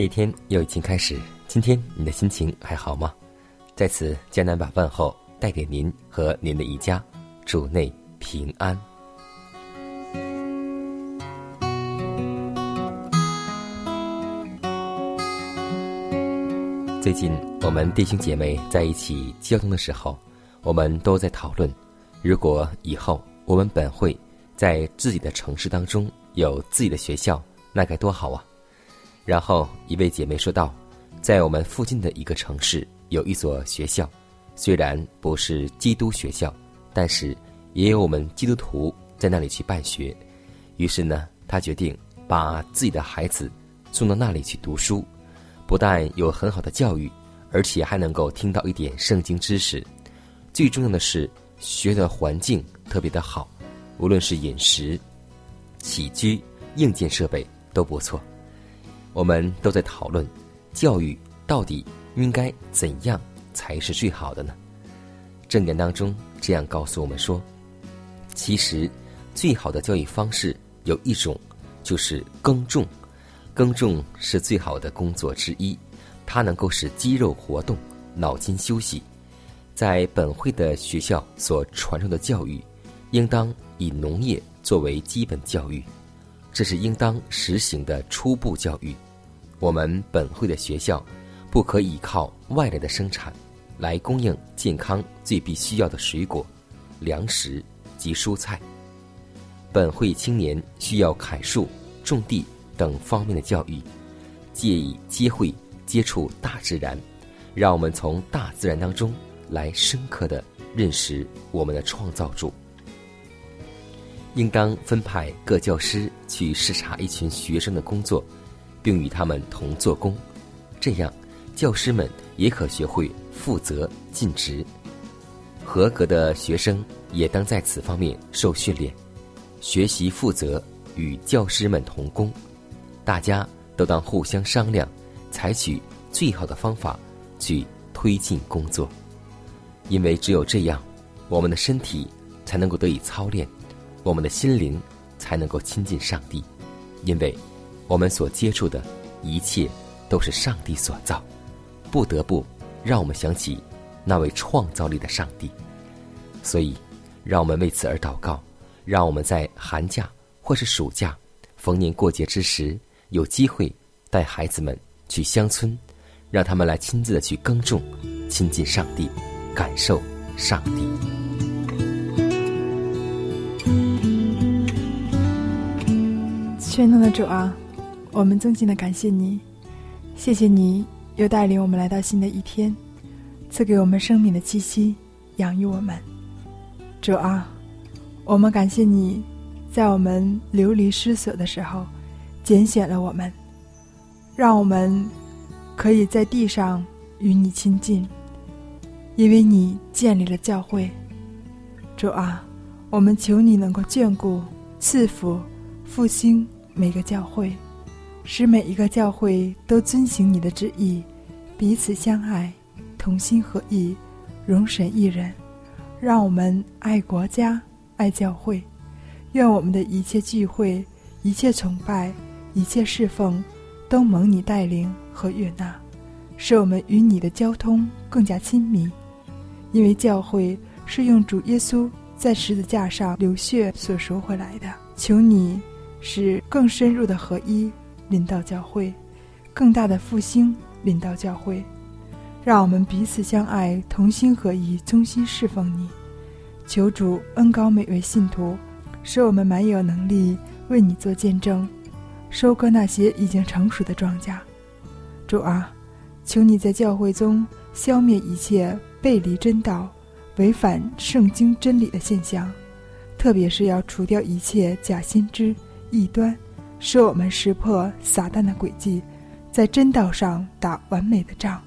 的一天又已经开始，今天你的心情还好吗？在此，江南把问候带给您和您的一家，主内平安。最近，我们弟兄姐妹在一起交通的时候，我们都在讨论，如果以后我们本会在自己的城市当中有自己的学校，那该多好啊！然后一位姐妹说道，在我们附近的一个城市有一所学校，虽然不是基督学校，但是也有我们基督徒在那里去办学。于是呢，她决定把自己的孩子送到那里去读书，不但有很好的教育，而且还能够听到一点圣经知识。最重要的是，学的环境特别的好，无论是饮食、起居、硬件设备都不错。我们都在讨论，教育到底应该怎样才是最好的呢？正言当中这样告诉我们说，其实最好的教育方式有一种，就是耕种。耕种是最好的工作之一，它能够使肌肉活动，脑筋休息。在本会的学校所传授的教育，应当以农业作为基本教育。这是应当实行的初步教育。我们本会的学校不可依靠外来的生产来供应健康最必须要的水果、粮食及蔬菜。本会青年需要砍树、种地等方面的教育，借以接会接触大自然，让我们从大自然当中来深刻的认识我们的创造主。应当分派各教师去视察一群学生的工作，并与他们同做工，这样教师们也可学会负责尽职。合格的学生也当在此方面受训练，学习负责与教师们同工。大家都当互相商量，采取最好的方法去推进工作，因为只有这样，我们的身体才能够得以操练。我们的心灵才能够亲近上帝，因为我们所接触的一切都是上帝所造，不得不让我们想起那位创造力的上帝。所以，让我们为此而祷告，让我们在寒假或是暑假、逢年过节之时，有机会带孩子们去乡村，让他们来亲自的去耕种，亲近上帝，感受上帝。全能的主啊，我们衷心的感谢你，谢谢你又带领我们来到新的一天，赐给我们生命的气息，养育我们。主啊，我们感谢你，在我们流离失所的时候，拣选了我们，让我们可以在地上与你亲近，因为你建立了教会。主啊，我们求你能够眷顾、赐福、复兴每个教会，使每一个教会都遵行你的旨意，彼此相爱，同心合意，容神一人。让我们爱国家，爱教会。愿我们的一切聚会、一切崇拜、一切侍奉，都蒙你带领和悦纳，使我们与你的交通更加亲密。因为教会是用主耶稣在十字架上流血所赎回来的。求你使更深入的合一临到教会，更大的复兴临到教会，让我们彼此相爱，同心合意，衷心侍奉你。求主恩高每位信徒。使我们蛮有能力为你做见证，收割那些已经成熟的庄稼。主啊，求你在教会中消灭一切背离真道、违反圣经真理的现象，特别是要除掉一切假先知、异端，使我们识破撒旦的诡计，在真道上打完美的仗。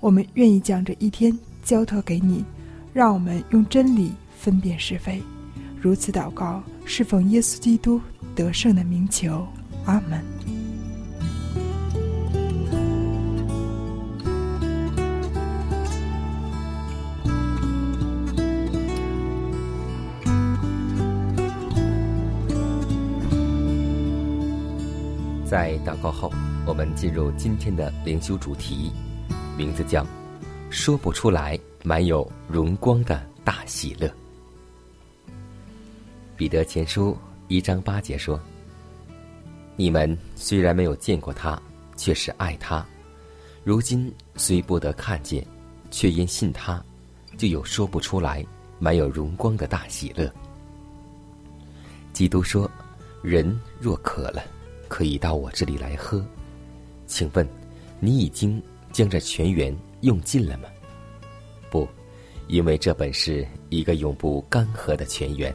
我们愿意将这一天交托给你，让我们用真理分辨是非。如此祷告，侍奉耶稣基督得胜的名求，阿门。告后，我们进入今天的灵修主题，名字叫“说不出来满有荣光的大喜乐”。彼得前书一章八节说：“你们虽然没有见过他，却是爱他；如今虽不得看见，却因信他，就有说不出来满有荣光的大喜乐。”基督说：“人若渴了，可以到我这里来喝。”请问，你已经将这泉源用尽了吗？不，因为这本是一个永不干涸的泉源。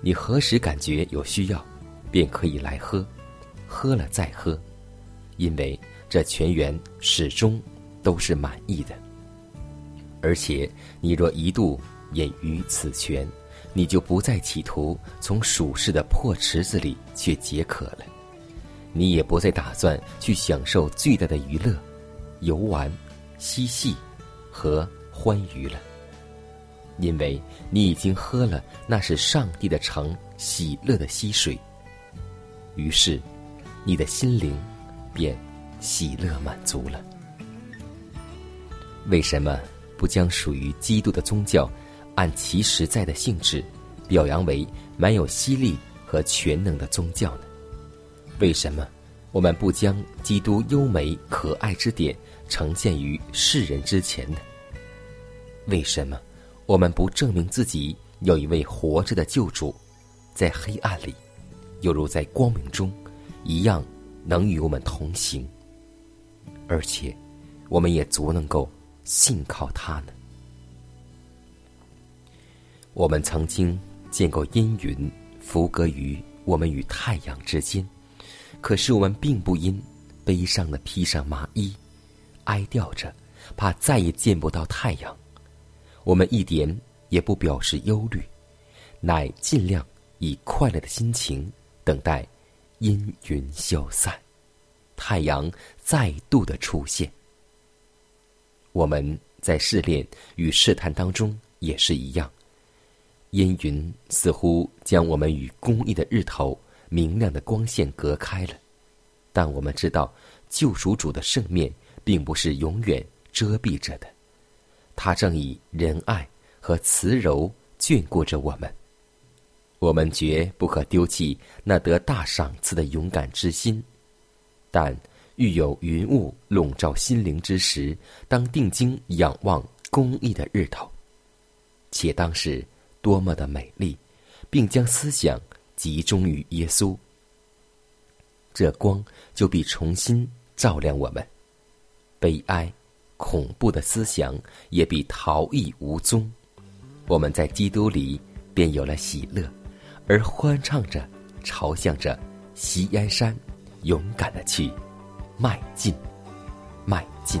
你何时感觉有需要，便可以来喝，喝了再喝，因为这泉源始终都是满意的。而且你若一度饮于此泉，你就不再企图从属世的破池子里去解渴了，你也不再打算去享受最大的娱乐、游玩、嬉戏和欢愉了。因为你已经喝了那是上帝的城喜乐的溪水，于是你的心灵便喜乐满足了。为什么不将属于基督的宗教按其实在的性质表扬为满有犀利和全能的宗教呢？为什么我们不将基督优美可爱之点呈现于世人之前呢？为什么？我们不证明自己有一位活着的救主，在黑暗里，犹如在光明中，一样能与我们同行。而且，我们也足能够信靠他呢。我们曾经见过阴云浮隔于我们与太阳之间，可是我们并不因悲伤的披上麻衣，哀吊着，怕再也见不到太阳。我们一点也不表示忧虑，乃尽量以快乐的心情等待阴云消散，太阳再度的出现。我们在试炼与试探当中也是一样，阴云似乎将我们与公益的日头明亮的光线隔开了，但我们知道救赎主的圣面并不是永远遮蔽着的。他正以仁爱和慈柔眷顾着我们，我们绝不可丢弃那得大赏赐的勇敢之心。但遇有云雾笼罩心灵之时，当定睛仰望公义的日头，且当是多么的美丽，并将思想集中于耶稣，这光就必重新照亮我们。悲哀。恐怖的思想也必逃逸无踪，我们在基督里便有了喜乐，而欢唱着，朝向着西安山，勇敢的去迈进，迈进。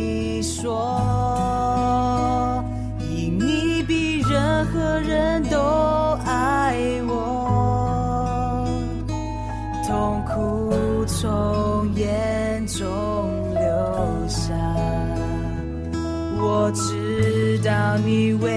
说，因你比任何人都爱我，痛苦从眼中流下，我知道你为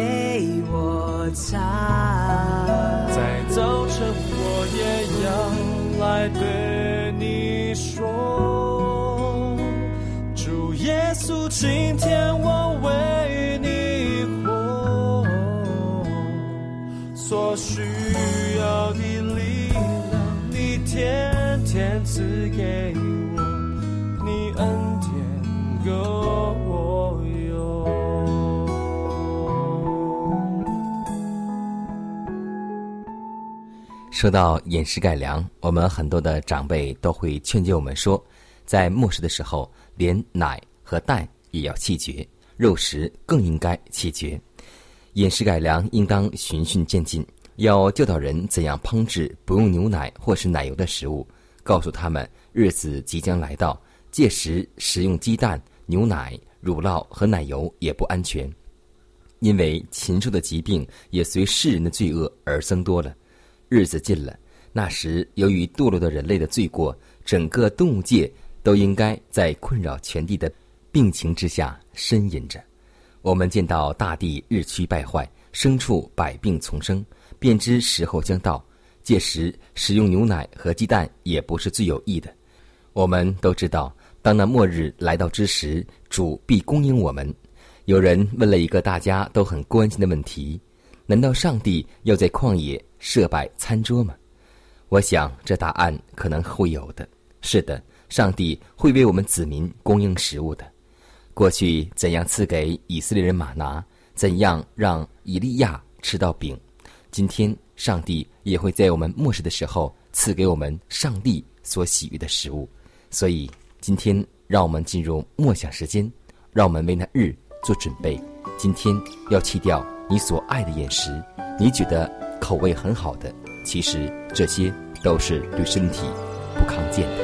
说到饮食改良，我们很多的长辈都会劝诫我们说，在末世的时候，连奶和蛋也要弃绝，肉食更应该弃绝。饮食改良应当循序渐进，要教导人怎样烹制不用牛奶或是奶油的食物，告诉他们日子即将来到，届时食用鸡蛋、牛奶、乳酪和奶油也不安全，因为禽兽的疾病也随世人的罪恶而增多了。日子近了，那时由于堕落的人类的罪过，整个动物界都应该在困扰全地的病情之下呻吟着。我们见到大地日趋败坏，牲畜百病丛生，便知时候将到。届时使用牛奶和鸡蛋也不是最有益的。我们都知道，当那末日来到之时，主必供应我们。有人问了一个大家都很关心的问题：难道上帝要在旷野设摆餐桌吗？我想这答案可能会有的。是的，上帝会为我们子民供应食物的。过去怎样赐给以色列人玛拿，怎样让以利亚吃到饼，今天上帝也会在我们末世的时候赐给我们上帝所喜悦的食物。所以今天让我们进入默想时间，让我们为那日做准备。今天要弃掉你所爱的饮食，你觉得口味很好的，其实这些都是对身体不康健的。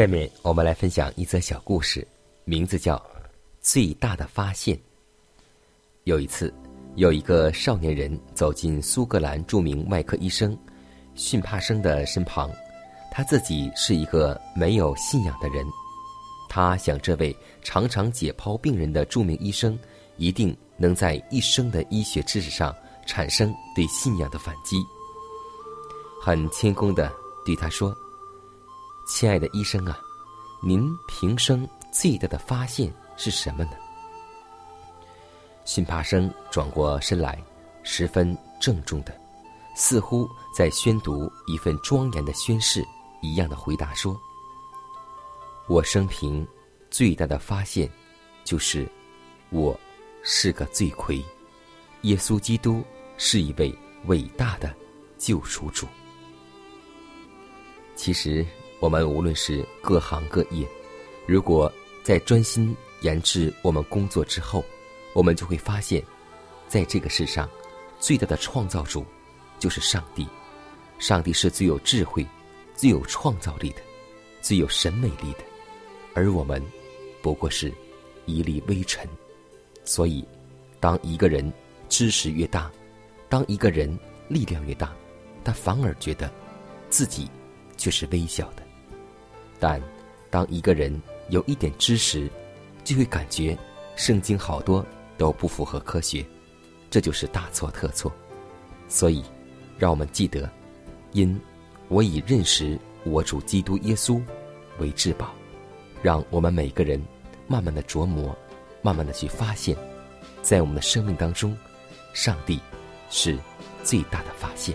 下面我们来分享一则小故事，名字叫《最大的发现》。有一次，有一个少年人走进苏格兰著名外科医生逊帕生的身旁，他自己是一个没有信仰的人，他想这位常常解剖病人的著名医生一定能在一生的医学知识上产生对信仰的反击，很谦恭的对他说。亲爱的医生啊，您平生最大的发现是什么呢？辛帕生转过身来，十分郑重的，似乎在宣读一份庄严的宣誓一样的回答说：“我生平最大的发现，就是我是个罪魁，耶稣基督是一位伟大的救赎主。”其实。我们无论是各行各业，如果在专心研制我们工作之后，我们就会发现，在这个世上，最大的创造主就是上帝。上帝是最有智慧、最有创造力的、最有审美力的，而我们不过是一粒微尘。所以，当一个人知识越大，当一个人力量越大，他反而觉得自己却是微小的。但当一个人有一点知识，就会感觉圣经好多都不符合科学，这就是大错特错。所以，让我们记得，因我以认识我主基督耶稣为至宝，让我们每个人慢慢的琢磨，慢慢的去发现，在我们的生命当中，上帝是最大的发现。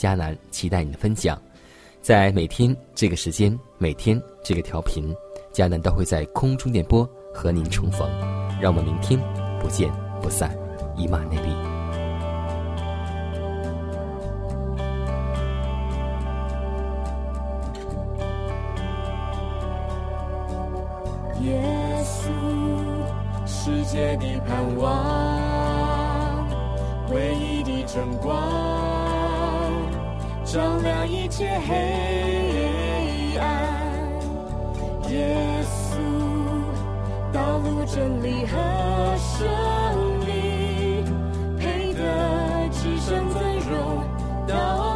迦南期待你的分享，在每天这个时间，每天这个调频，迦南都会在空中电波和您重逢。让我们明天不见不散，以马内利。耶稣，世界的盼望，唯一的真光，照亮一切黑暗。耶稣，道路、真理和生命，配得至圣尊荣。